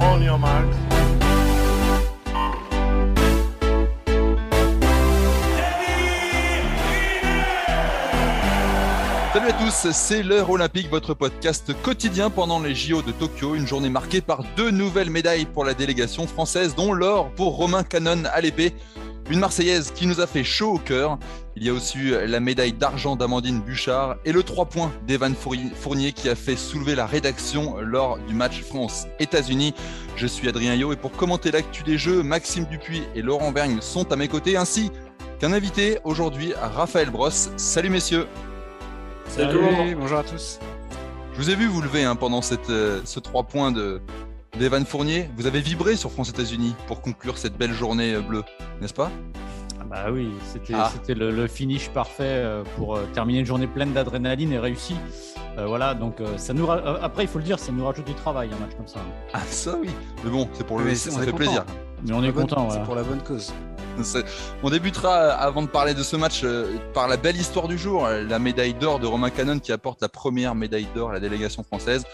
On your marks. Salut à tous, c'est l'heure olympique, votre podcast quotidien pendant les JO de Tokyo, une journée marquée par deux nouvelles médailles pour la délégation française, dont l'or pour Romain Canon à l'épée, une Marseillaise qui nous a fait chaud au cœur. Il y a aussi eu la médaille d'argent d'Amandine Bouchard et le 3 points d'Evan Fournier qui a fait soulever la rédaction lors du match France-États-Unis. Je suis Adrien Yo et pour commenter l'actu des Jeux, Maxime Dupuis et Laurent Vergne sont à mes côtés, ainsi qu'un invité aujourd'hui, Raphaël Brosse. Salut messieurs Salut, bonjour à tous. Je vous ai vu vous lever hein, pendant cette, euh, ce 3 points de, d'Evan Fournier. Vous avez vibré sur France-États-Unis pour conclure cette belle journée euh, bleue, n'est-ce pas? Ah Bah oui, c'était Ah. le, le finish parfait euh, pour euh, terminer une journée pleine d'adrénaline et réussie. Euh, voilà, donc ça nous ra- après il faut le dire, ça nous rajoute du travail un match comme ça. Ah ça oui, mais bon, c'est pour le, Mais ça, on ça est fait content. plaisir. Mais on est content. C'est pour la bonne cause. On débutera, euh, avant de parler de ce match, euh, par la belle histoire du jour, euh, la médaille d'or de Romain Canon qui apporte la première médaille d'or à la délégation française.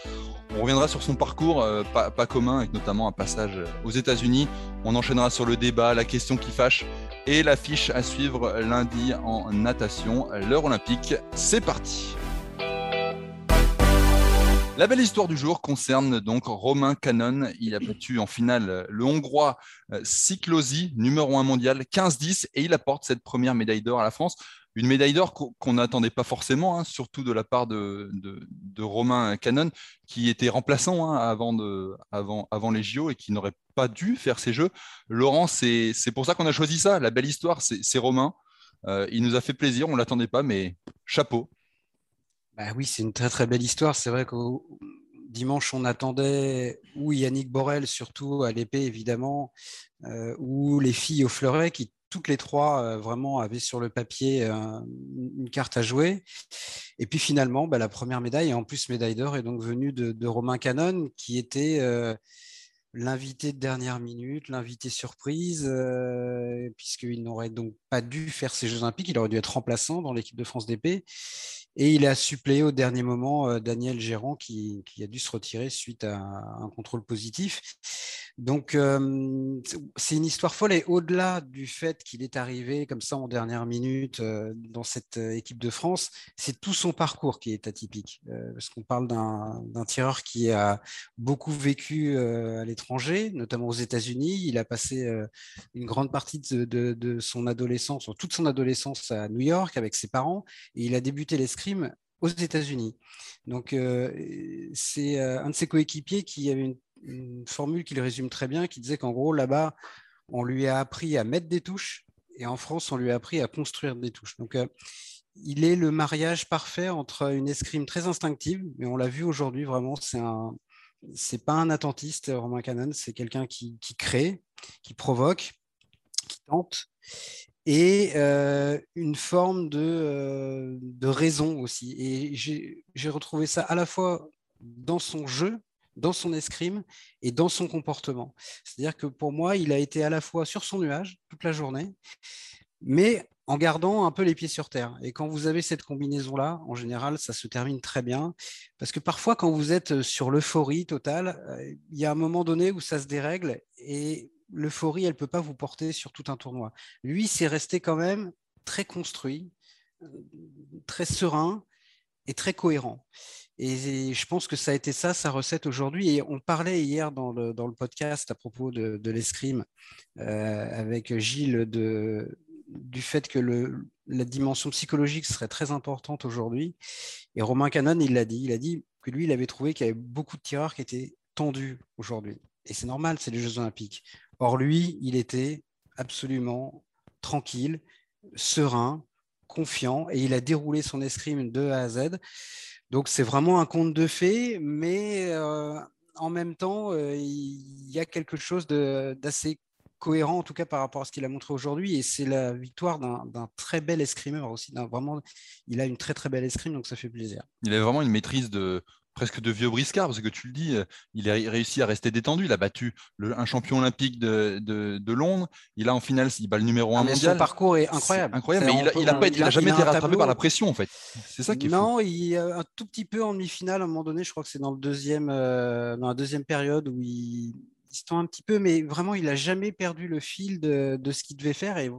On reviendra sur son parcours, pas, pas commun, avec notamment un passage aux États-Unis. On enchaînera sur le débat, la question qui fâche et l'affiche à suivre lundi en natation. L'heure olympique, c'est parti. La belle histoire du jour concerne donc Romain Canon. Il a battu en finale euh, le Hongrois euh, Siklosi, numéro 1 mondial, 15-10, et il apporte cette première médaille d'or à la France. Une médaille d'or qu'on n'attendait pas forcément, hein, surtout de la part de, Romain Canon, qui était remplaçant hein, avant, les JO et qui n'aurait pas dû faire ces jeux. Laurent, c'est pour ça qu'on a choisi ça. La belle histoire, c'est c'est Romain. Euh, il nous a fait plaisir, on ne l'attendait pas, mais chapeau. Bah oui, c'est une très très belle histoire. C'est vrai qu'au dimanche, on attendait ou Yannick Borel, surtout à l'épée évidemment, euh, ou les filles au fleuret qui toutes les trois euh, vraiment avaient sur le papier euh, une carte à jouer. Et puis finalement, bah, la première médaille, et en plus médaille d'or, est donc venue de, Romain Canon, qui était l'invité de dernière minute, l'invité surprise, puisqu'il n'aurait donc pas dû faire ces Jeux Olympiques, il aurait dû être remplaçant dans l'équipe de France d'épée. Et il a suppléé au dernier moment euh, Daniel Gérand qui, a dû se retirer suite à un contrôle positif. Donc euh, c'est- une histoire folle et au-delà du fait qu'il est arrivé comme ça en dernière minute euh, dans cette équipe de France, c'est tout son parcours qui est atypique. Parce qu'on parle d'un tireur qui a beaucoup vécu à l'étranger, notamment aux États-Unis. Il a passé une grande partie de, de- son adolescence, ou toute son adolescence à New York avec ses parents, et il a débuté l'escrime aux États-Unis. Donc, euh, c'est euh, un de ses coéquipiers qui avait une, une formule qui le résume très bien, qui disait qu'en gros, là-bas, on lui a appris à mettre des touches, et en France, on lui a appris à construire des touches. Donc, euh, il est le mariage parfait entre une escrime très instinctive, mais on l'a vu aujourd'hui, vraiment, c'est un. Pas un attentiste, Romain Canon, c'est quelqu'un qui crée, qui provoque, qui tente, et euh, une forme de, euh, de raison aussi. Et j'ai retrouvé ça à la fois dans son jeu, dans son escrime et dans son comportement. C'est-à-dire que pour moi, il a été à la fois sur son nuage toute la journée, mais en gardant un peu les pieds sur terre. Et quand vous avez cette combinaison-là, en général, ça se termine très bien. Parce que parfois, quand vous êtes sur l'euphorie totale, euh, il y a un moment donné où ça se dérègle et l'euphorie, elle ne peut pas vous porter sur tout un tournoi. Lui, c'est resté quand même très construit, euh, très serein et très cohérent. Et je pense que ça a été ça, sa recette aujourd'hui. Et on parlait hier dans le, dans le podcast à propos de, l'escrime euh, avec Gilles de, du fait que la dimension psychologique serait très importante aujourd'hui. Et Romain Canon, il l'a dit. Il a dit que lui, il avait trouvé qu'il y avait beaucoup de tireurs qui étaient tendus aujourd'hui. Et c'est normal, c'est les Jeux Olympiques. Or, lui, il était absolument tranquille, serein, confiant, et il a déroulé son escrime de A à Z. Donc c'est vraiment un conte de fées, mais en même temps, il y a quelque chose d'assez cohérent, en tout cas par rapport à ce qu'il a montré aujourd'hui. Et c'est la victoire d'un très bel escrimeur aussi. Vraiment, il a une très très belle escrime, donc ça fait plaisir. Il a vraiment une maîtrise de, presque de vieux briscard, parce que tu le dis, euh, il a réussi à rester détendu. Il a battu un champion olympique de, de, Londres. Il a en finale, il bat le numéro 1 ah, mondial. Son parcours est incroyable. incroyable, mais il n'a il a, jamais été rattrapé par la pression, en fait. C'est ça qui est Non, il un tout petit peu en demi-finale, à un moment donné, je crois que c'est dans, le deuxième, euh, dans la deuxième période où il, se tend un petit peu, mais vraiment, il n'a jamais perdu le fil de, de ce qu'il devait faire. Et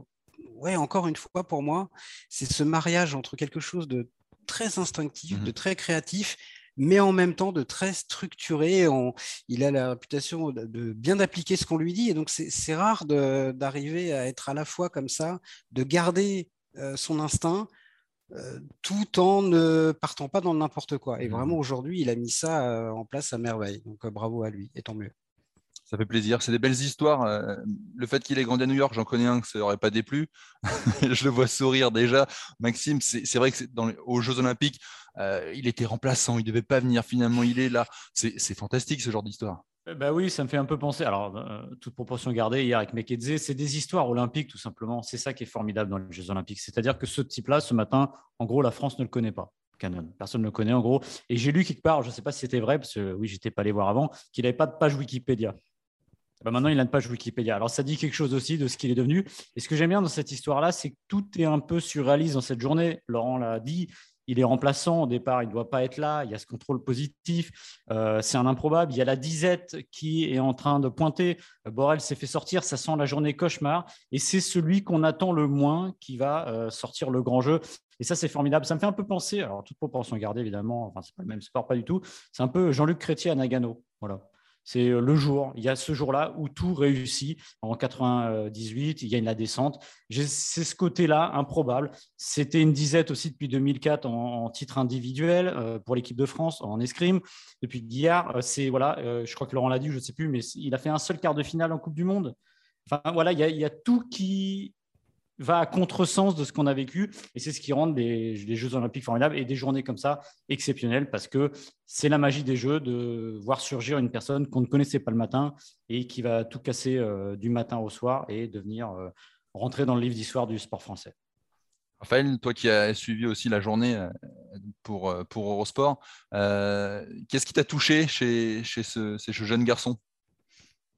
ouais, encore une fois, pour moi, c'est ce mariage entre quelque chose de très instinctif, de mmh très créatif, mais en même temps de très structuré. il a la réputation de, bien appliquer ce qu'on lui dit. Et donc, c'est rare d'arriver à être à la fois comme ça, de garder euh, son instinct, euh, tout en ne partant pas dans n'importe quoi. Et mmh vraiment, aujourd'hui, il a mis ça euh, en place à merveille. Donc, bravo à lui, et tant mieux. Ça fait plaisir. C'est des belles histoires. le fait qu'il ait grandi à New York, j'en connais un que ça n'aurait pas déplu. je le vois sourire déjà. Maxime, c'est vrai que aux Jeux Olympiques, euh, il était remplaçant, il ne devait pas venir, finalement il est là. C'est fantastique ce genre d'histoire. Bah oui, ça me fait un peu penser. Alors, euh, toute proportion gardée, hier avec Mekedze, c'est des histoires olympiques tout simplement. C'est ça qui est formidable dans les Jeux Olympiques. C'est-à-dire que ce type-là, ce matin, en gros, la France ne le connaît pas. Canon. Personne ne le connaît en gros. Et j'ai lu quelque part, je ne sais pas si c'était vrai, parce que oui, j'étais pas allé voir avant, qu'il n'avait pas de page Wikipédia. Bah maintenant, il a une page Wikipédia. Alors, ça dit quelque chose aussi de ce qu'il est devenu. Et ce que j'aime bien dans cette histoire-là, c'est que tout est un peu surréaliste dans cette journée. Laurent l'a dit, il est remplaçant au départ, il ne doit pas être là, il y a ce contrôle positif, euh, c'est un improbable, il y a la disette qui est en train de pointer, Borel s'est fait sortir, ça sent la journée cauchemar, et c'est celui qu'on attend le moins qui va euh, sortir le grand jeu. Et ça, c'est formidable. Ça me fait un peu penser, alors toute proportion gardée, évidemment, enfin, c'est pas le même sport, pas du tout, c'est un peu Jean-Luc Chrétien à Nagano. Voilà. C'est euh, le jour, il y a ce jour-là où tout réussit. En 98, il a la descente. C'est ce côté-là improbable. C'était une disette aussi depuis 2004 en, titre individuel euh, pour l'équipe de France en escrime. Depuis Guillard, euh, c'est voilà, je crois que Laurent l'a dit, je ne sais plus, mais il a fait un seul quart de finale en Coupe du Monde. Enfin voilà, il y a tout qui va à contresens de ce qu'on a vécu. Et c'est ce qui rend les, Jeux Olympiques formidables et des journées comme ça exceptionnelles parce que c'est la magie des Jeux de voir surgir une personne qu'on ne connaissait pas le matin et qui va tout casser euh, du matin au soir et devenir euh, rentrer dans le livre d'histoire du sport français. Raphaël, toi qui as suivi aussi la journée euh, pour, Eurosport, qu'est-ce qui t'a touché chez, chez ce, ces jeunes garçons?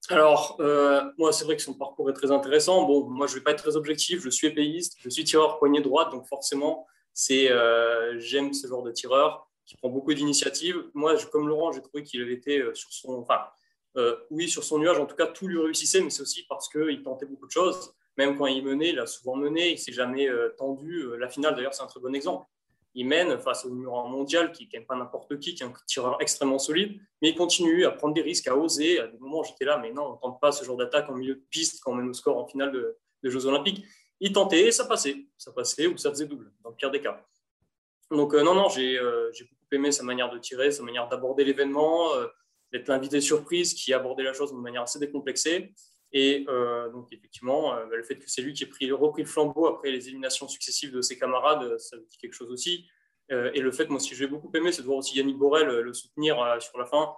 Alors, euh, moi, c'est vrai que son parcours est très intéressant. Bon, moi, je ne vais pas être très objectif. Je suis épéiste, je suis tireur poignée droite, donc forcément, c'est euh, j'aime ce genre de tireur qui prend beaucoup d'initiatives. Moi, comme Laurent, j'ai trouvé qu'il avait été euh, sur son, enfin, oui, sur son nuage. En tout cas, tout lui réussissait, mais c'est aussi parce qu'il tentait beaucoup de choses. Même quand il menait, il a souvent mené, il s'est jamais tendu. La finale, d'ailleurs, c'est un très bon exemple il mène face au numéro mondial qui n'est pas n'importe qui, qui est un tireur extrêmement solide, mais il continue à prendre des risques, à oser. À des moments, j'étais là, mais non, on ne tente pas ce genre d'attaque en milieu de piste quand on mène au score en finale de, Jeux Olympiques. Il tentait et ça passait. Ça passait ou ça faisait double, dans le pire des cas. Donc, euh, non, non, euh, j'ai beaucoup aimé sa manière de tirer, sa manière d'aborder l'événement, euh, d'être l'invité surprise qui abordait la chose de manière assez décomplexée. Et donc, effectivement, bah, le fait que c'est lui qui ait pris, repris le flambeau après les éliminations successives de ses camarades, ça dit quelque chose aussi. et le fait, moi, ce que j'ai beaucoup aimé, c'est de voir aussi Yannick Borel le soutenir sur la fin.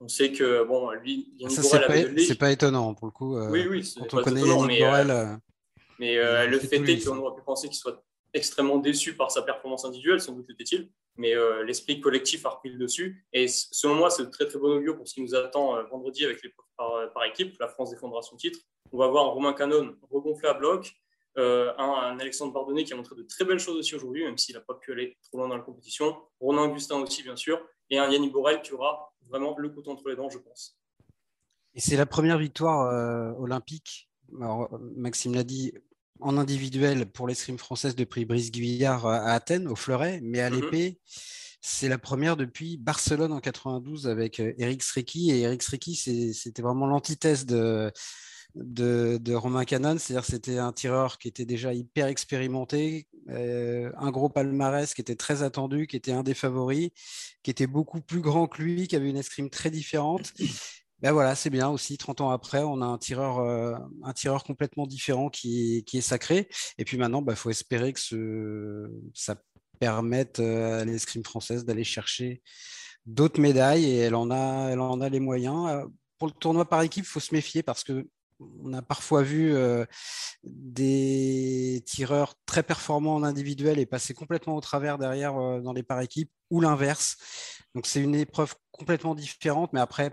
On sait que, bon, lui, Yannick ça, Borel C'est pas, étonnant, pour le coup. oui, oui. Quand on connaît Yannick mais, Borel. mais le fait est qu'on aurait pu penser qu'il soit extrêmement déçu par sa performance individuelle, sans doute était-il, mais l'esprit collectif a repris le dessus. Et selon moi, c'est de très très bon augure pour ce qui nous attend vendredi avec les par, équipe. La France défendra son titre. On va voir Romain Canon regonflé à bloc, euh, un, Alexandre Bardonnet qui a montré de très belles choses aussi aujourd'hui, même s'il n'a pas pu aller trop loin dans la compétition. Ronan Augustin aussi, bien sûr. Et un Yannick Borel qui aura vraiment le couteau entre les dents, je pense. Et c'est la première victoire euh, olympique. Maxime l'a dit, en individuel pour l'escrime française de prix Brice Guillard à Athènes, au fleuret, mais à mhm. l'épée, c'est la première depuis Barcelone en 92 avec euh, Eric Sreki. Et Eric Sreki, c'était vraiment l'antithèse de, de, Romain Canon. C'est-à-dire c'était un tireur qui était déjà hyper expérimenté, euh, un gros palmarès qui était très attendu, qui était un des favoris, qui était beaucoup plus grand que lui, qui avait une escrime très différente. Ben voilà, c'est bien aussi, 30 ans après, on a un tireur, euh, un tireur complètement différent qui est, sacré. Et puis maintenant, il bah, faut espérer que ça permettent à l'escrime française d'aller chercher d'autres médailles et elle en a, elle en a les moyens. Pour le tournoi par équipe, il faut se méfier parce que on a parfois vu des tireurs très performants en individuel et passer complètement au travers derrière dans les par équipes ou l'inverse. Donc c'est une épreuve complètement différente, mais après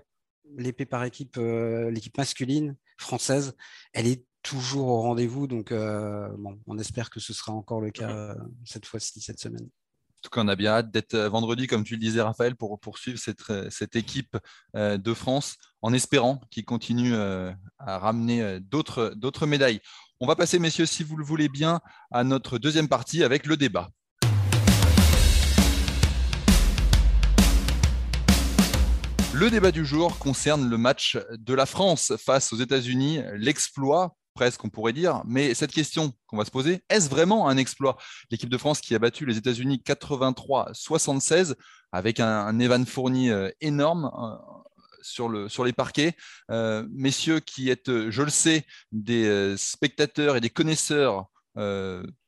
l'épée par équipe, l'équipe masculine française, elle est toujours au rendez-vous. Donc, euh, on espère que ce sera encore le cas euh, cette fois-ci, cette semaine. En tout cas, on a bien hâte d'être euh, vendredi, comme tu le disais, Raphaël, pour poursuivre cette, équipe de France en espérant qu'ils continuent à ramener d'autres médailles. On va passer, messieurs, si vous le voulez bien, à notre deuxième partie avec le débat. Le débat du jour concerne le match de la France face aux États-Unis, l'exploit presque on pourrait dire. Mais cette question qu'on va se poser, est-ce vraiment un exploit? L'équipe de France qui a battu les États-Unis 83-76 avec un, Evan Fournier euh, énorme euh, sur, le, sur les parquets. Euh, messieurs qui êtes, je le sais, des spectateurs et des connaisseurs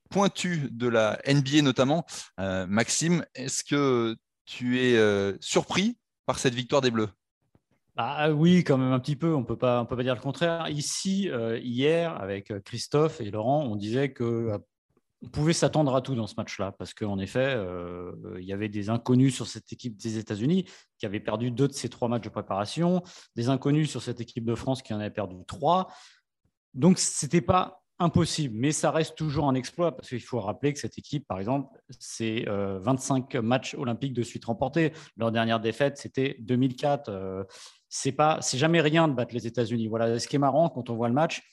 pointus de la NBA notamment, Maxime, est-ce que tu es surpris par cette victoire des Bleus ah oui, quand même un petit peu, on ne peut pas dire le contraire. Ici, euh, hier, avec euh, Christophe et Laurent, on disait qu'on euh, pouvait s'attendre à tout dans ce match-là, parce qu'en effet, il y avait des inconnus sur cette équipe des États-Unis qui avait perdu deux de ses trois matchs de préparation, des inconnus sur cette équipe de France qui en avait perdu trois. Donc, ce n'était pas impossible, mais ça reste toujours un exploit parce qu'il faut rappeler que cette équipe, par exemple, c'est 25 matchs olympiques de suite remportés. Leur dernière défaite, c'était 2004 c'est pas, c'est jamais rien de battre les États-Unis. Voilà, ce qui est marrant quand on voit le match.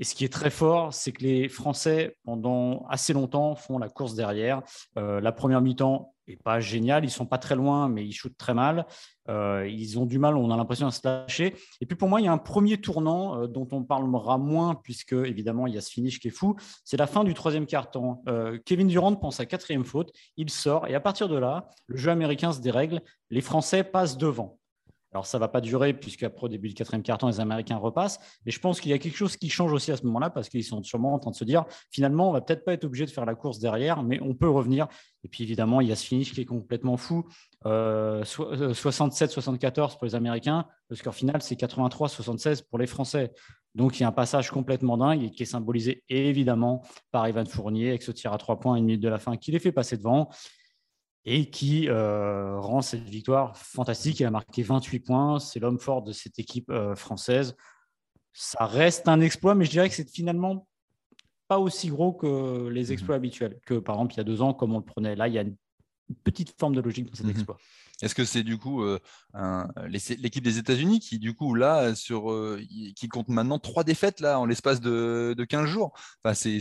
Et ce qui est très fort, c'est que les Français, pendant assez longtemps, font la course derrière. Euh, la première mi-temps n'est pas géniale. Ils sont pas très loin, mais ils shootent très mal. Euh, ils ont du mal, on a l'impression, à se lâcher. Et puis pour moi, il y a un premier tournant euh, dont on parlera moins, puisque évidemment, il y a ce finish qui est fou. C'est la fin du troisième quart-temps. Kevin Durant pense à quatrième faute. Il sort. Et à partir de là, le jeu américain se dérègle. Les Français passent devant. Alors, ça ne va pas durer, puisqu'après, au début du quatrième carton, les Américains repassent. Mais je pense qu'il y a quelque chose qui change aussi à ce moment-là, parce qu'ils sont sûrement en train de se dire, finalement, on va peut-être pas être obligé de faire la course derrière, mais on peut revenir. Et puis, évidemment, il y a ce finish qui est complètement fou. 67-74 euh, pour les Américains. Le score final, c'est 83-76 pour les Français. Donc, il y a un passage complètement dingue qui est symbolisé évidemment par Ivan Fournier avec ce tir à trois points à une minute de la fin qui les fait passer devant et qui euh, rend cette victoire fantastique. Il a marqué 28 points, c'est l'homme fort de cette équipe euh, française. Ça reste un exploit, mais je dirais que c'est finalement pas aussi gros que les mhm. exploits habituels, que par exemple il y a deux ans, comme on le prenait. Là, il y a une petite forme de logique dans cet mhm. exploit. Est-ce que c'est du coup euh, l'équipe des États-Unis qui, du coup, là, sur, euh, qui compte maintenant trois défaites là, en l'espace de, de, 15 jours? Enfin, c'est,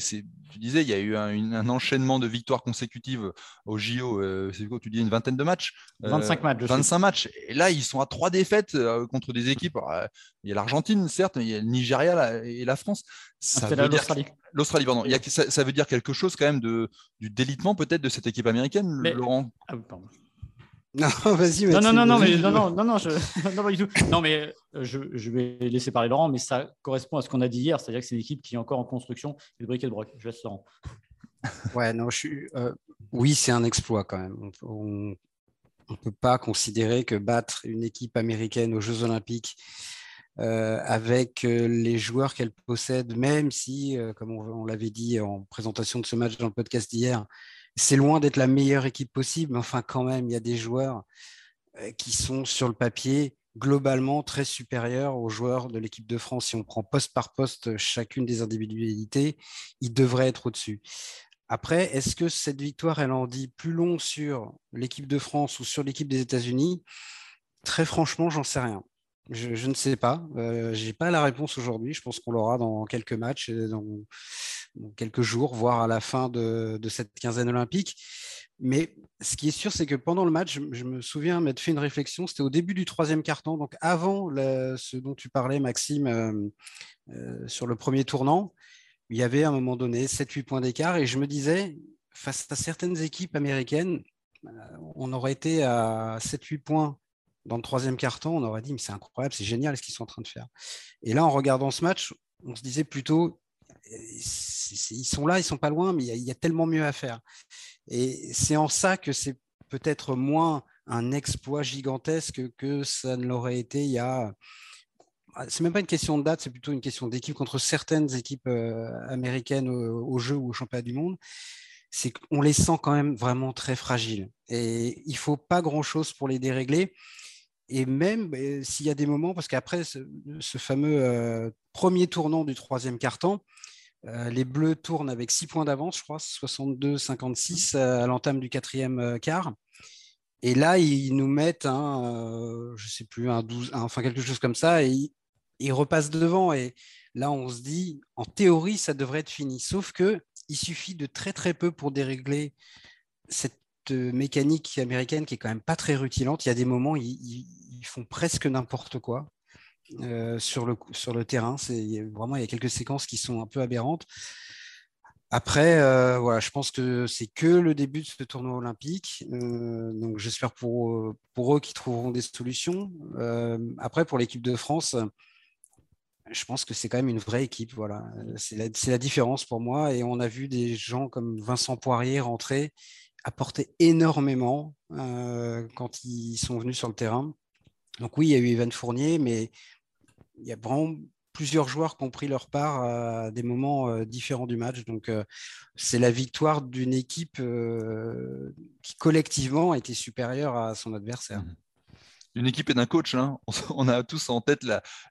Tu disais, il y a eu un, enchaînement de victoires consécutives au JO. Euh, c'est quoi Tu dis une vingtaine de matchs? 25 matchs. 25 matchs. Et là, ils sont à trois défaites contre des équipes. il y a l'Argentine, certes, il y a le Nigeria et la France. Ça veut l'Australie. L'Australie, pardon. Il y a, ça, veut dire quelque chose quand même de, du délitement peut-être de cette équipe américaine, Laurent? Ah, pardon. Non, vas-y. Non, non, non, non, mais non, non, non, non, je... non, pas du tout. Non, mais euh, je, je, vais laisser parler Laurent, mais ça correspond à ce qu'on a dit hier, c'est-à-dire que c'est une équipe qui est encore en construction et le briquet de broc. Je laisse Laurent. Ouais, non, je suis. Euh, oui, c'est un exploit quand même. On ne peut pas considérer que battre une équipe américaine aux Jeux Olympiques euh, avec les joueurs qu'elle possède, même si, comme on, on l'avait dit en présentation de ce match dans le podcast d'hier, c'est loin d'être la meilleure équipe possible, mais enfin quand même, il y a des joueurs euh, qui sont sur le papier globalement très supérieurs aux joueurs de l'équipe de France. Si on prend poste par poste chacune des individualités, ils devraient être au-dessus. Après, est-ce que cette victoire, elle en dit plus long sur l'équipe de France ou sur l'équipe des États-Unis? Très franchement, j'en sais rien. Je, ne sais pas. Euh, je n'ai pas la réponse aujourd'hui. Je pense qu'on l'aura dans quelques matchs, quelques jours, voire à la fin de, cette quinzaine olympique. Mais ce qui est sûr, c'est que pendant le match, je, me souviens m'être fait une réflexion. C'était au début du troisième carton, donc avant ce dont tu parlais, Maxime, euh, euh, sur le premier tournant. Il y avait à un moment donné 7-8 points d'écart et je me disais, face à certaines équipes américaines, on aurait été à 7-8 points dans le troisième carton, on aurait dit, mais c'est incroyable, c'est génial ce qu'ils sont en train de faire. Et là, en regardant ce match, on se disait plutôt, ils sont là, ils sont pas loin, mais il y, a tellement mieux à faire. Et c'est en ça que c'est peut-être moins un exploit gigantesque que ça ne l'aurait été il y a. Ah, c'est même pas une question de date, c'est plutôt une question d'équipe contre certaines équipes euh, américaines au, jeu ou au championnat du monde. C'est qu'on les sent quand même vraiment très fragiles. Et il faut pas grand-chose pour les dérégler. Et même bah, s'il y a des moments, parce qu'après ce, fameux euh, premier tournant du troisième quart-temps, euh, les Bleus tournent avec 6 points d'avance, je crois, 62-56 à l'entame du quatrième quart. Et là, ils nous mettent un, je sais plus, un 12, enfin quelque chose comme ça, et il repasse devant. Et là, on se dit, en théorie, ça devrait être fini. Sauf que il suffit de très très peu pour dérégler cette euh, mécanique américaine qui est quand même pas très rutilante. Il y a des moments, ils, ils font presque n'importe quoi. Euh, sur, le, sur le terrain. C'est vraiment il y a quelques séquences qui sont un peu aberrantes. Après, euh, voilà, je pense que c'est que le début de ce tournoi olympique. donc, j'espère pour, pour eux qu'ils trouveront des solutions. après, pour l'équipe de France, je pense que c'est quand même une vraie équipe. Voilà, c'est la, la, différence pour moi. Et on a vu des gens comme Vincent Poirier rentrer, apporter énormément euh, quand ils sont venus sur le terrain. Donc oui, il y a eu Evan Fournier, mais il y a vraiment plusieurs joueurs qui ont pris leur part à des moments euh, différents du match. Donc euh, c'est la victoire d'une équipe qui collectivement a été supérieure à son adversaire. Mmh d'une équipe et d'un coach. Hein. On, a tous en tête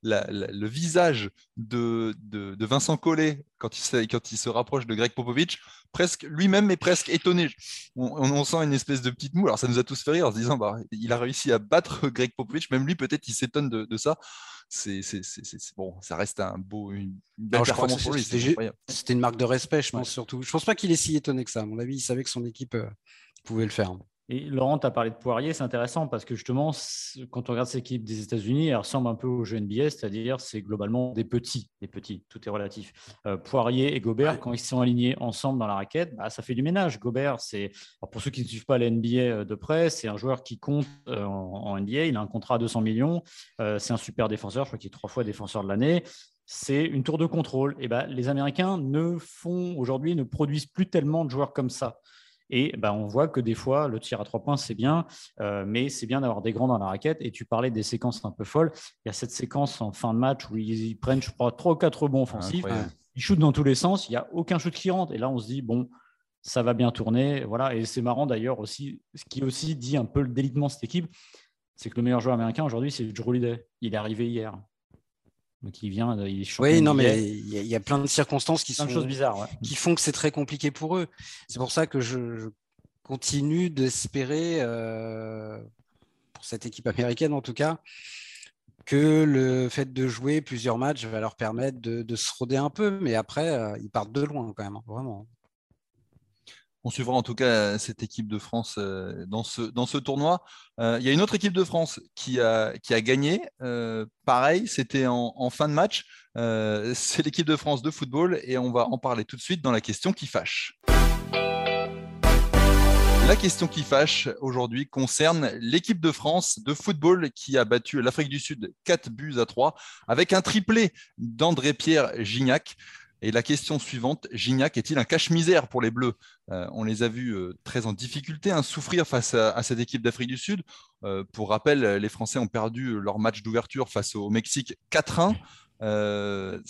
le visage de, Vincent Collet quand il, quand il, se rapproche de Greg Popovich. Presque lui-même est presque étonné. On, sent une espèce de petite moue. Alors ça nous a tous fait rire en se disant bah, il a réussi à battre Greg Popovich. Même lui, peut-être, il s'étonne de, ça. C'est bon, ça reste un beau, une belle performance pour lui. C'était une marque de respect, je pense surtout. Je pense pas qu'il est si étonné que ça. À mon avis, il savait que son équipe euh, pouvait le faire. Et Laurent, tu as parlé de Poirier, c'est intéressant parce que justement, quand on regarde cette équipe des États-Unis, elle ressemble un peu au jeu NBA, c'est-à-dire c'est globalement des petits, des petits, tout est relatif. Euh, Poirier et Gobert, quand ils sont alignés ensemble dans la raquette, bah, ça fait du ménage. Gobert, c'est pour ceux qui ne suivent pas la NBA euh, de près, c'est un joueur qui compte euh, en, NBA, il a un contrat à 200 millions, c'est un super défenseur, je crois qu'il est trois fois défenseur de l'année c'est une tour de contrôle. Et ben, les Américains ne font aujourd'hui ne produisent plus tellement de joueurs comme ça. Et ben, on voit que des fois, le tir à trois points, c'est bien, euh, mais c'est bien d'avoir des grands dans la raquette. Et tu parlais des séquences un peu folles. Il y a cette séquence en fin de match où ils, prennent, je crois, trois ou quatre rebonds offensifs. ils shootent dans tous les sens. Il n'y a aucun shoot qui rentre. Et là, on se dit, bon, ça va bien tourner. Voilà. Et c'est marrant d'ailleurs aussi, ce qui aussi dit un peu le délitement de cette équipe, c'est que le meilleur joueur américain aujourd'hui, c'est Drew Holiday. Il est arrivé hier. Donc il vient, il est Oui, non, mais il y, a plein de circonstances qui sont choses bizarres, qui font que c'est très compliqué pour eux. C'est pour ça que je, continue d'espérer euh, pour cette équipe américaine en tout cas que le fait de jouer plusieurs matchs va leur permettre de, se roder un peu, mais après euh, ils partent de loin quand même, hein, vraiment. On suivra en tout cas cette équipe de France euh, dans ce, tournoi. Euh, il y a une autre équipe de France qui a, gagné. Euh, pareil, c'était en, fin de match. C'est l'équipe de France de football et on va en parler tout de suite dans la question qui fâche. La question qui fâche aujourd'hui concerne l'équipe de France de football qui a battu l'Afrique du Sud 4 buts à 3 avec un triplé d'André-Pierre Gignac. Et la question suivante, Gignac est-il un cache-misère pour les Bleus? Euh, On les a vus euh, très en difficulté, hein, souffrir face à, cette équipe d'Afrique du Sud. Euh, pour rappel, les Français ont perdu leur match d'ouverture face au Mexique 4-1. Il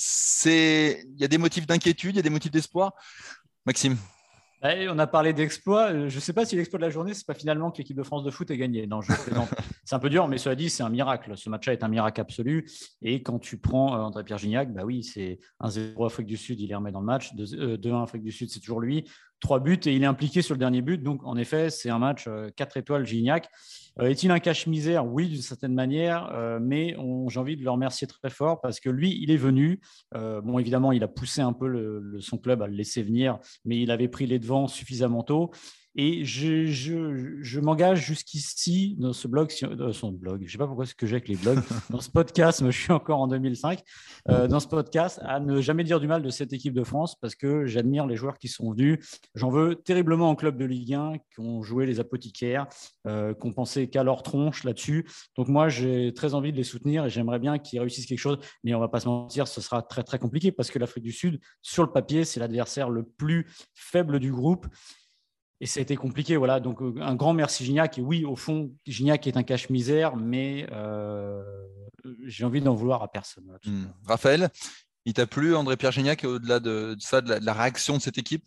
y a des motifs d'inquiétude, il y a des motifs d'espoir? Maxime? On a parlé d'exploit. Je ne sais pas si l'exploit de la journée, c'est pas finalement que l'équipe de France de foot ait gagné. Non, je c'est un peu dur, mais cela dit, c'est un miracle. Ce match-là est un miracle absolu. Et quand tu prends euh, André-Pierre Gignac, bah oui, c'est 1-0 Afrique du Sud, il les remet dans le match. 2-1 euh, Afrique du Sud, c'est toujours lui. Trois buts et il est impliqué sur le dernier but. Donc, en effet, c'est un match 4 euh, étoiles Gignac. Est-il un cache-misère? Oui, d'une certaine manière, mais j'ai envie de le remercier très fort parce que lui, il est venu. bon, évidemment, il a poussé un peu son club à le laisser venir, mais il avait pris les devants suffisamment tôt. Et je, je, m'engage jusqu'ici dans ce blog, dans son blog, je ne sais pas pourquoi ce que j'ai avec les blogs, dans ce podcast, je suis encore en 2005, euh, dans ce podcast, à ne jamais dire du mal de cette équipe de France parce que j'admire les joueurs qui sont venus. J'en veux terriblement en club de Ligue 1, qui ont joué les apothicaires, euh, qui ont pensé qu'à leur tronche là-dessus. Donc moi, j'ai très envie de les soutenir et j'aimerais bien qu'ils réussissent quelque chose. Mais on ne va pas se mentir, ce sera très très compliqué parce que l'Afrique du Sud, sur le papier, c'est l'adversaire le plus faible du groupe et ça a été compliqué. Voilà. Donc, euh, un grand merci Gignac. Et oui, au fond, Gignac est un cache-misère, mais euh, j'ai envie d'en vouloir à personne. Hmm. Raphaël, il t'a plu, André-Pierre Gignac, au-delà de, ça, de la, réaction de cette équipe?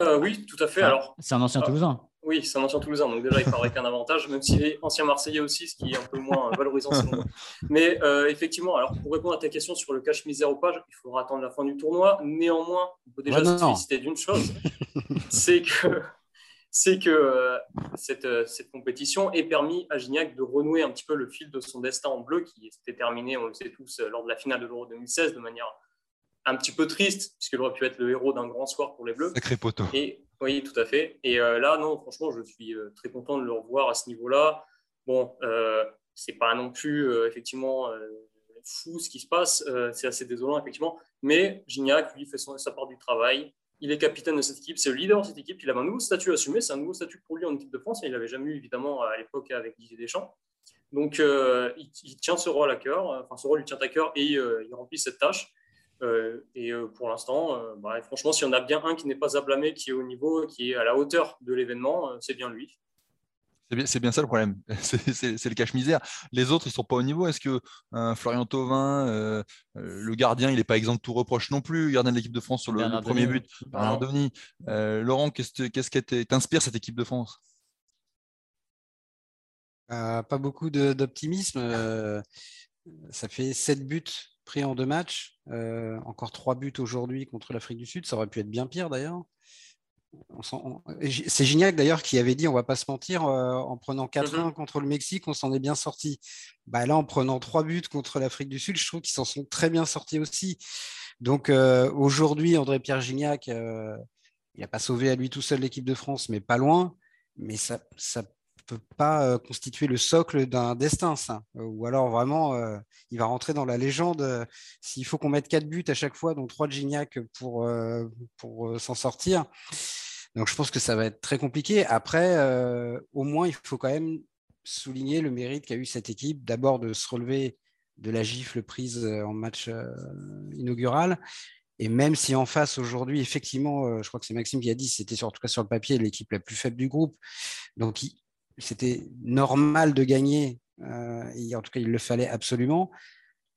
Euh, Oui, tout à fait. Alors, c'est un ancien Toulousain. Oui, c'est un ancien Toulousain, donc déjà, il paraît qu'un avantage, même s'il est ancien Marseillais aussi, ce qui est un peu moins valorisant. Mais effectivement, alors pour répondre à ta question sur le cache-misère ou pas, il faudra attendre la fin du tournoi. Néanmoins, on peut déjà se féliciter d'une chose, c'est que c'est que euh, euh, cette, compétition ait permis à Gignac de renouer un petit peu le fil de son destin en bleu, qui s'était terminé, on le sait tous, euh, lors de la finale de l'Euro 2016, de manière un petit peu triste, puisqu'il aurait pu être le héros d'un grand soir pour les Bleus. Sacré poteau. Et, oui, tout à fait. Et là, non, franchement, je suis très content de le revoir à ce niveau-là. Bon, c'est pas non plus effectivement fou ce qui se passe, c'est assez désolant effectivement, mais Gignac, lui, fait sa part du travail il est capitaine de cette équipe, c'est le leader de cette équipe. Il a un nouveau statut à assumer, c'est un nouveau statut pour lui en équipe de France. Et il n'avait jamais eu, évidemment, à l'époque avec Didier Deschamps. Donc, euh, il, tient ce rôle à cœur, enfin, ce rôle lui tient à cœur et euh, il remplit cette tâche. Euh, et pour l'instant, bah, franchement, s'il y en a bien un qui n'est pas à blâmer, qui est au niveau, qui est à la hauteur de l'événement, c'est bien lui. C'est bien, ça le problème. C'est le cache-misère. Les autres, ils sont pas au niveau. Est-ce que Florian Thauvin, euh, euh, le gardien, il n'est pas exempt de tout reproche non plus, gardien de l'équipe de France sur le, premier but, euh, Laurent, qu'est-ce qui t'inspire cette équipe de France? Pas beaucoup d'optimisme. ça fait sept buts pris en deux matchs. encore trois buts aujourd'hui contre l'Afrique du Sud. Ça aurait pu être bien pire d'ailleurs. C'est Gignac d'ailleurs qui avait dit, on va pas se mentir, euh, en prenant 4-1 mhm. contre le Mexique, on s'en est bien sorti. Bah, là, en prenant 3 buts contre l'Afrique du Sud, je trouve qu'ils s'en sont très bien sortis aussi. Donc euh, aujourd'hui, André-Pierre Gignac, euh, il n'a pas sauvé à lui tout seul l'équipe de France, mais pas loin. Mais ça ne peut pas constituer le socle d'un destin, ça. Ou alors vraiment, il va rentrer dans la légende. S'il faut qu'on mette 4 buts à chaque fois, dont 3 de Gignac pour, pour s'en sortir donc je pense que ça va être très compliqué. Après, euh, au moins, il faut quand même souligner le mérite qu'a eu cette équipe, d'abord de se relever de la gifle prise euh, en match euh, inaugural. Et même si en face aujourd'hui, effectivement, je crois que c'est Maxime qui a dit, c'était en tout cas sur le papier l'équipe la plus faible du groupe. Donc c'était normal de gagner, et en tout cas il le fallait absolument,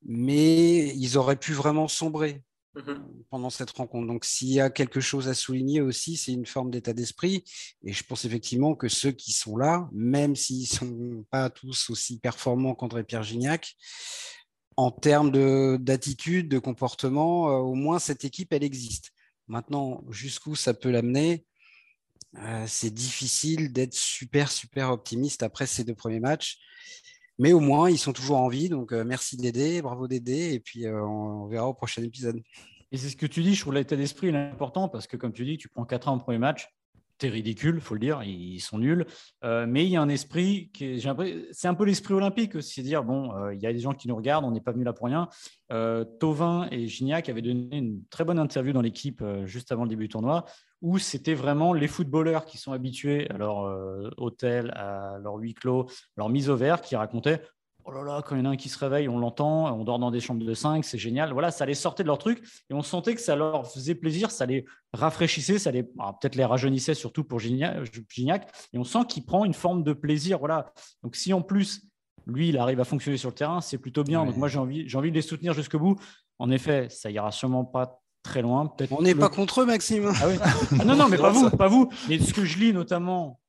mais ils auraient pu vraiment sombrer Mmh pendant cette rencontre. Donc, s'il y a quelque chose à souligner aussi, c'est une forme d'état d'esprit. Et je pense effectivement que ceux qui sont là, même s'ils ne sont pas tous aussi performants qu'André-Pierre Gignac, en termes d'attitude, de, comportement, euh, au moins cette équipe, elle existe. Maintenant, jusqu'où ça peut l'amener, euh, c'est difficile d'être super, super optimiste après ces deux premiers matchs. Mais au moins, ils sont toujours en vie. Donc, euh, merci Dédé, bravo Dédé. Et puis, euh, on, verra au prochain épisode. Et c'est ce que tu dis, je trouve l'état d'esprit est important parce que, comme tu dis, tu prends 4 ans en premier match, c'est ridicule, faut le dire, ils sont nuls. Mais il y a un esprit qui c'est un peu l'esprit olympique aussi, dire bon, il y a des gens qui nous regardent, on n'est pas venu là pour rien. Tovin et Gignac avaient donné une très bonne interview dans l'équipe juste avant le début du tournoi où c'était vraiment les footballeurs qui sont habitués à leur euh, hôtel, à leur huis clos, leur mise au vert, qui racontaient Oh là là, quand il y en a un qui se réveille, on l'entend, on dort dans des chambres de 5, c'est génial. Voilà, ça les sortait de leur truc et on sentait que ça leur faisait plaisir, ça les rafraîchissait, ça les ah, peut-être les rajeunissait surtout pour Gignac. Et on sent qu'il prend une forme de plaisir. Voilà. Donc si en plus lui, il arrive à fonctionner sur le terrain, c'est plutôt bien. Donc moi, j'ai envie, j'ai envie de les soutenir jusqu'au bout. En effet, ça ira sûrement pas très loin. On n'est pas contre eux, Maxime. Ah ah non, non, mais pas vous, pas vous. Mais ce que je lis notamment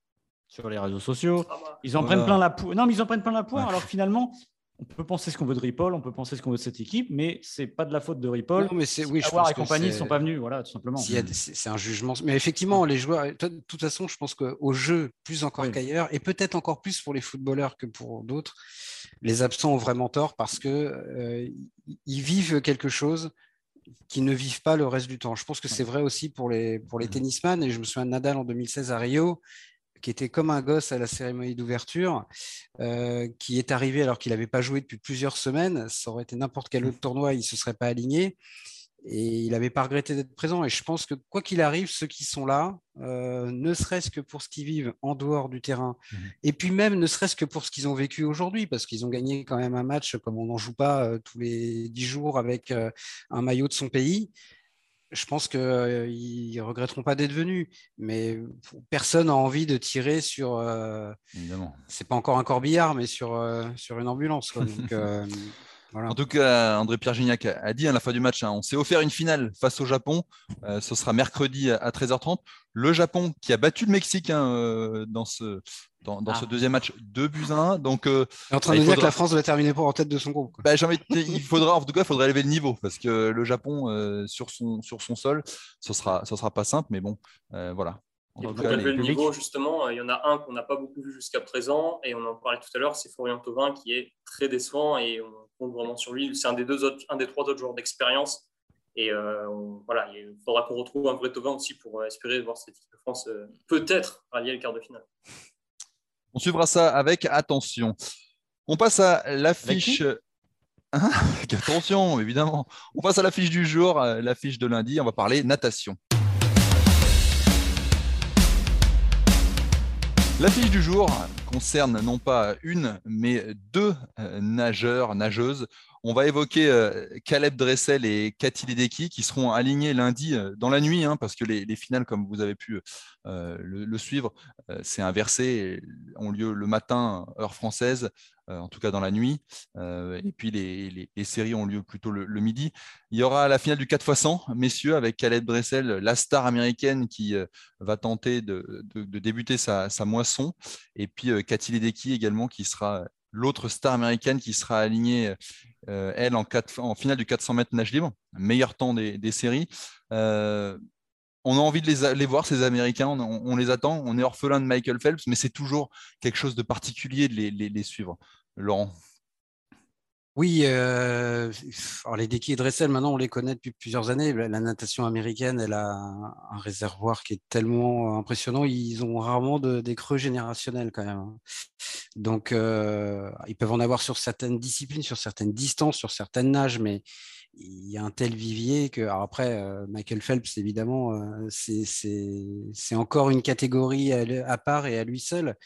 sur les réseaux sociaux, ils en prennent plein la poire. Non, mais ils en prennent plein la poire. Alors finalement, on peut penser ce qu'on veut de Ripoll, on peut penser ce qu'on veut de cette équipe, mais c'est pas de la faute de Ripoll. Non, mais c'est oui, je pense et compagnie ne sont pas venus, voilà, tout simplement. C'est un jugement. Mais effectivement, les joueurs, de toute façon, je pense qu'au jeu, plus encore qu'ailleurs, et peut-être encore plus pour les footballeurs que pour d'autres, les absents ont vraiment tort parce que euh, ils vivent quelque chose qui ne vivent pas le reste du temps. Je pense que c'est vrai aussi pour les, pour les tennisman. Et je me souviens de Nadal en 2016 à Rio, qui était comme un gosse à la cérémonie d'ouverture, euh, qui est arrivé alors qu'il n'avait pas joué depuis plusieurs semaines. Ça aurait été n'importe quel autre tournoi, il ne se serait pas aligné. Et il n'avait pas regretté d'être présent. Et je pense que quoi qu'il arrive, ceux qui sont là, euh, ne serait-ce que pour ce qu'ils vivent en dehors du terrain, mmh et puis même ne serait-ce que pour ce qu'ils ont vécu aujourd'hui, parce qu'ils ont gagné quand même un match comme on n'en joue pas euh, tous les dix jours avec un maillot de son pays je pense qu'ils ne regretteront pas d'être venus. Mais personne n'a envie de tirer sur. Euh, Évidemment. C'est pas encore un corbillard, mais sur, euh, sur une ambulance. Euh, en tout cas, André-Pierre Gignac a dit à la fin du match, hein, on s'est offert une finale face au Japon. ce sera mercredi à 13h30. Le Japon qui a battu le Mexique hein, dans ce, dans, ce ah. deuxième match 2 buts 1. Donc, euh, en train de dire que la France va terminer pour en tête de son groupe. Bah, il faudra, en tout cas, il faudrait élever le niveau parce que le Japon euh, sur, son, sur son sol, ce sera, ce sera pas simple, mais bon, euh, voilà. pour élever le niveau, justement, il y en a un qu'on n'a pas beaucoup vu jusqu'à présent, et on en parlait tout à l'heure, c'est Florian Thauvin qui est très décevant et on compte vraiment sur lui. C'est un des deux autres, un des trois autres joueurs d'expérience. Et voilà, il faudra qu'on retrouve un vrai Thauvin aussi pour espérer voir cette équipe de France peut-être rallier le quart de finale. On suivra ça avec attention. On passe à l'affiche. Hein attention, évidemment. On passe à l'affiche du jour, euh, l'affiche de lundi. On va parler natation. L'affiche du jour concerne non pas une, mais deux euh, nageurs, nageuses. On va évoquer euh, Caleb Dressel et Cathy Ledecky qui seront alignés lundi euh, dans la nuit, hein, parce que les, finales, comme vous avez pu le, suivre, c'est inversé, ont lieu le matin, heure française, en tout cas dans la nuit, et puis les, séries ont lieu plutôt le, midi. Il y aura la finale du 4x100, messieurs, avec Caleb Dressel, la star américaine qui va tenter de, débuter sa, moisson, et puis Cathy Ledecky également qui sera l'autre star américaine qui sera alignée, euh, elle, en, finale du 400 mètres nage libre, meilleur temps des, séries. Euh, on a envie de les, voir, ces Américains, on, les attend. On est orphelin de Michael Phelps, mais c'est toujours quelque chose de particulier de les suivre. Laurent oui, euh, alors les déquis et Dressel, maintenant on les connaît depuis plusieurs années. La, natation américaine, elle a un, réservoir qui est tellement impressionnant. Ils ont rarement des creux générationnels quand même. Hein. Donc, euh, ils peuvent en avoir sur certaines disciplines, sur certaines distances, sur certaines nages, mais il y a un tel vivier que, alors après, euh, Michael Phelps, évidemment, euh, c'est encore une catégorie à, part et à lui seul.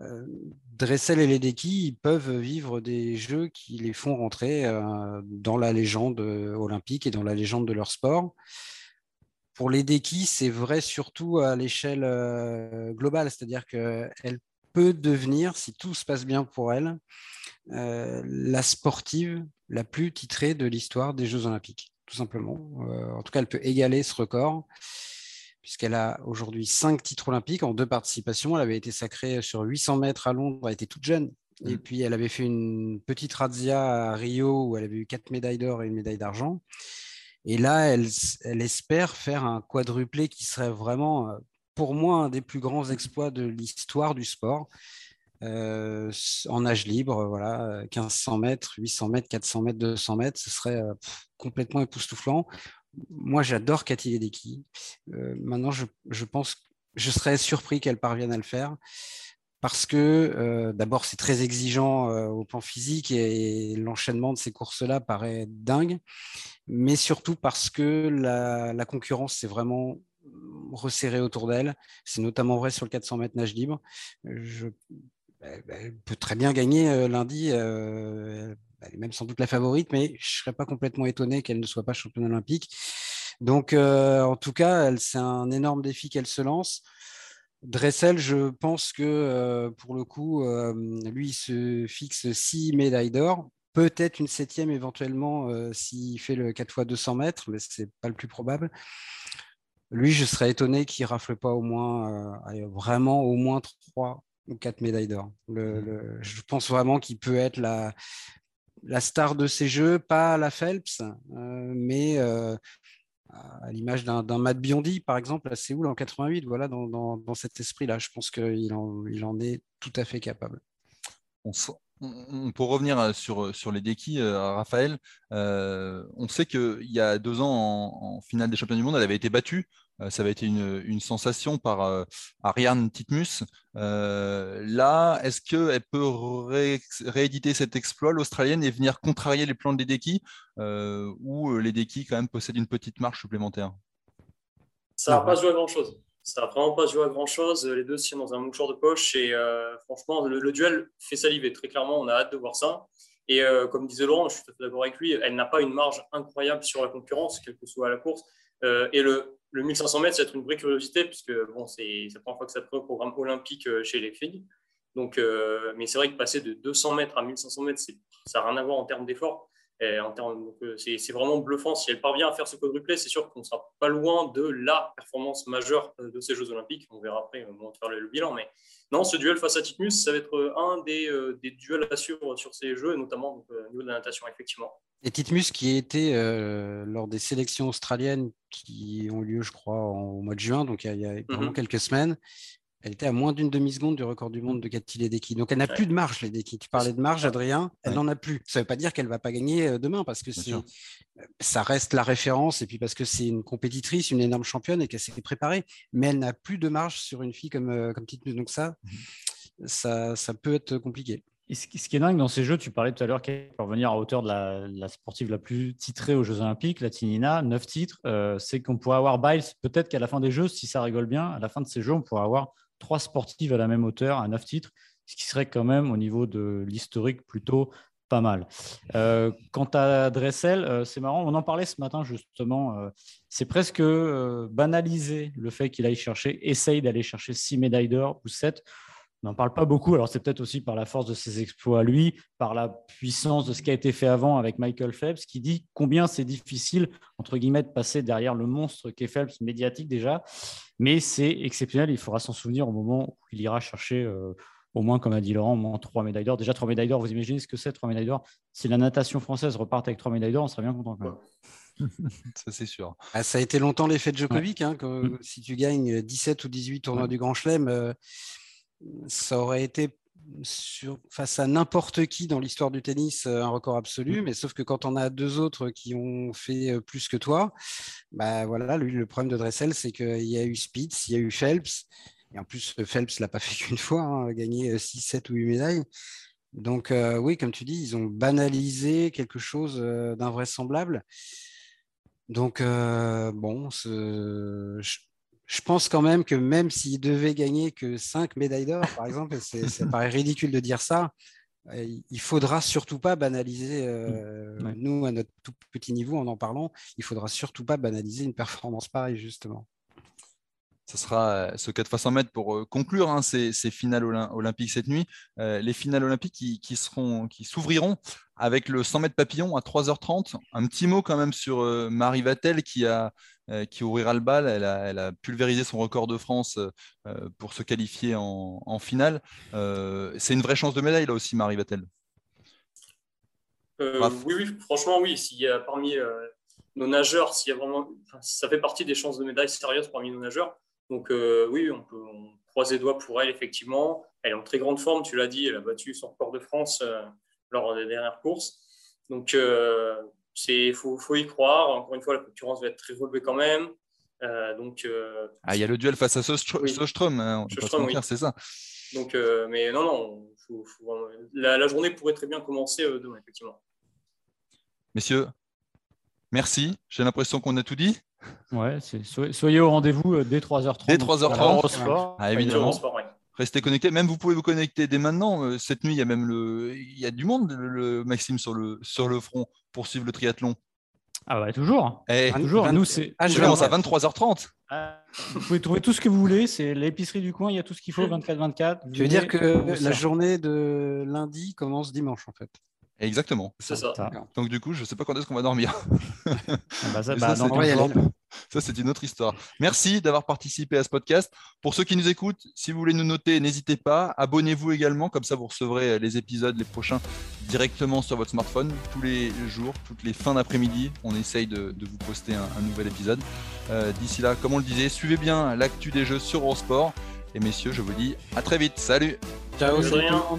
Euh, Dressel et Ledecky, ils peuvent vivre des jeux qui les font rentrer dans la légende olympique et dans la légende de leur sport. Pour Ledecky, c'est vrai surtout à l'échelle globale, c'est-à-dire qu'elle peut devenir, si tout se passe bien pour elle, la sportive la plus titrée de l'histoire des Jeux olympiques, tout simplement. en tout cas, elle peut égaler ce record puisqu'elle a aujourd'hui cinq titres olympiques en deux participations. Elle avait été sacrée sur 800 mètres à Londres, elle était toute jeune. Et mm. puis, elle avait fait une petite razzia à Rio où elle avait eu quatre médailles d'or et une médaille d'argent. Et là, elle, espère faire un quadruplé qui serait vraiment, euh, pour moi, un des plus grands exploits de l'histoire du sport. En nage libre, voilà, 1500 mètres, 800 mètres, 400 mètres, 200 mètres, ce serait complètement époustouflant moi, j'adore Cathy Ledecky. Maintenant, je, pense, je serais surpris qu'elle parvienne à le faire parce que d'abord, c'est très exigeant au plan physique et, l'enchaînement de ces courses-là paraît dingue, mais surtout parce que la, concurrence s'est vraiment resserrée autour d'elle. C'est notamment vrai sur le 400 mètres nage libre. Je, elle peut très bien gagner lundi elle est même sans doute la favorite, mais je ne serais pas complètement étonné qu'elle ne soit pas championne olympique. Donc, euh, en tout cas, c'est un énorme défi qu'elle se lance. Dressel, je pense que euh, pour le coup, euh, lui, il se fixe six médailles d'or, peut-être une septième éventuellement s'il fait le 4 x 200 mètres, mais ce n'est pas le plus probable. Lui, je serais étonné qu'il rafle pas au moins, vraiment au moins trois ou quatre médailles d'or. Mmh. je pense vraiment qu'il peut être la, la star de ces jeux, pas la Phelps, euh, mais euh, à l'image d'un Matt Biondi, par exemple, à Séoul en 88, voilà, dans, cet esprit-là. Je pense qu'il en, il en est tout à fait capable. On, pour revenir sur, sur les déquis, Raphaël, on sait qu'il y a deux ans, en, finale des championnats du monde, elle avait été battue. Ça avait été une, sensation par Ariane Titmus. là, est-ce qu'elle peut rééditer cet exploit, l'Australienne, et venir contrarier les plans déquis, ou les déquis, quand même, possèdent une petite marche supplémentaire? Ça n'a pas joué à grand-chose. Ça n'a vraiment pas joué à grand chose. Les deux tiennent dans un mouchoir de poche. Et euh, franchement, le, duel fait saliver. Très clairement, on a hâte de voir ça. Et euh, comme disait Laurent, je suis tout à fait d'accord avec lui, elle n'a pas une marge incroyable sur la concurrence, quelle que soit la course. Euh, et le, le 1500 mètres, c'est une vraie curiosité, puisque bon, c'est la première fois que ça prend au programme olympique chez les filles. Donc, mais c'est vrai que passer de 200 mètres à 1500 mètres, ça n'a rien à voir en termes d'effort. Euh, c'est vraiment bluffant. Si elle parvient à faire ce quadruplé, c'est sûr qu'on ne sera pas loin de la performance majeure euh, de ces Jeux Olympiques. On verra après, on va faire le, bilan. Mais non, ce duel face à Titmus, ça va être un des, euh, duels à suivre sur ces Jeux, notamment au niveau de la natation, effectivement. Et Titmus qui a été lors des sélections australiennes qui ont lieu, je crois, au mois de juin, donc il y a, vraiment mhm. quelques semaines, elle était à moins d'une demi-seconde du record du monde de Cathy Ledecky. Donc elle n'a plus de marge, Ledecky. Tu parlais de marge, Adrien, elle n'en a plus. Ça ne veut pas dire qu'elle ne va pas gagner euh, demain parce que ça reste la référence et puis parce que c'est une compétitrice, une énorme championne et qu'elle s'est préparée. Mais elle n'a plus de marge sur une fille comme, euh, comme Donc ça, mhm. ça, ça peut être compliqué. Et ce qui est dingue dans ces jeux, tu parlais tout à l'heure qu'elle peut revenir à hauteur de la, sportive la plus titrée aux Jeux Olympiques, la Tinina, neuf titres, euh, c'est qu'on pourrait avoir Biles, peut-être qu'à la fin des Jeux, si ça rigole bien, à la fin de ces Jeux, on pourrait avoir trois sportives à la même hauteur, à neuf titres, ce qui serait quand même au niveau de l'historique plutôt pas mal. Euh, quant à Dressel, euh, c'est marrant, on en parlait ce matin justement, euh, c'est presque banaliser le fait qu'il aille chercher, essaye d'aller chercher six médailles d'or ou sept n'en parle pas beaucoup. Alors, c'est peut-être aussi par la force de ses exploits à lui, par la puissance de ce qui a été fait avant avec Michael Phelps, qui dit combien c'est difficile, entre guillemets, de passer derrière le monstre qu'est Phelps, médiatique déjà. Mais c'est exceptionnel. Il faudra s'en souvenir au moment où il ira chercher, euh, au moins, comme a dit Laurent, au moins trois médailles d'or. Déjà, trois médailles d'or, vous imaginez ce que c'est, trois médailles d'or? Si la natation française repart avec trois médailles d'or, on serait bien content quand même. ça, c'est sûr. Ah, ça a été longtemps l'effet de Djokovic. Hein, que, mm. Si tu gagnes 17 ou 18 tournois du Grand Chelem, euh, ça aurait été face à n'importe qui dans l'histoire du tennis euh, un record absolu, mm. mais sauf que quand on a deux autres qui ont fait euh, plus que toi, bah voilà, lui, le problème de Dressel, c'est qu'il y a eu Spitz, il y a eu Phelps, et en plus, Phelps l'a pas fait qu'une fois, hein, gagné 6, 7 ou 8 médailles. Donc euh, oui, comme tu dis, ils ont banalisé quelque chose d'invraisemblable. Donc bon, ce, je pense quand même que même s'il devait gagner que 5 médailles d'or, par exemple, ça paraît ridicule de dire ça, euh, il faudra surtout pas banaliser, euh, nous, à notre tout petit niveau, en en parlant, il faudra surtout pas banaliser une performance pareille, justement. Ce sera euh, ce 4 x 100 mètres pour conclure hein, ces, finales olympiques cette nuit. les finales olympiques qui, qui seront, qui s'ouvriront avec le 100 mètres papillon à 3h30. Un petit mot quand même sur Marie Vatel qui a euh, qui ouvrira le bal. Elle a, pulvérisé son record de France euh, pour se qualifier en, finale. Euh, c'est une vraie chance de médaille là aussi, Marie Vatel. oui, oui, franchement, oui. S'il y a parmi nos nageurs, s'il y a vraiment, ça fait partie des chances de médaille sérieuses parmi nos nageurs. Donc oui, on peut croiser les doigts pour elle, effectivement. Elle est en très grande forme, tu l'as dit, elle a battu son record de France lors des dernières courses. Donc il faut, faut, y croire. Encore une fois, la concurrence va être très relevée quand même. Euh, donc, euh, ah, il y a le duel face à Sostrom, hein, c'est ça. Donc, euh, mais non, non, la, journée pourrait très bien commencer demain, effectivement. Messieurs, merci. J'ai l'impression qu'on a tout dit. Ouais, soyez au rendez-vous dès 3h30. Dès 3h30. Ah, évidemment. Restez connectés. Même vous pouvez vous connecter dès maintenant. Euh, cette nuit, il y a même le, il y a du monde, le, Maxime, sur le, sur le front pour suivre le triathlon. Ah bah toujours. Eh, toujours. Nous, c'est. Ah, je commence à 23h30. Ah, vous pouvez trouver tout ce que vous voulez. C'est l'épicerie du coin. Il y a tout ce qu'il faut. 24-24. Tu veux dire que la journée de lundi commence dimanche en fait? Exactement. C'est ça. Donc du coup, je ne sais pas quand est-ce qu'on va dormir. Ah bah ça, bah, ça c'est une autre histoire. Merci d'avoir participé à ce podcast. Pour ceux qui nous écoutent, si vous voulez nous noter, n'hésitez pas. Abonnez-vous également, comme ça vous recevrez les épisodes, les prochains, directement sur votre smartphone. Tous les jours, toutes les fins d'après-midi, on essaye de, vous poster un, nouvel épisode. Euh, d'ici là, comme on le disait, suivez bien l'actu des jeux sur Eurosport. Et messieurs, je vous dis à très vite. Salut Ciao, Ciao.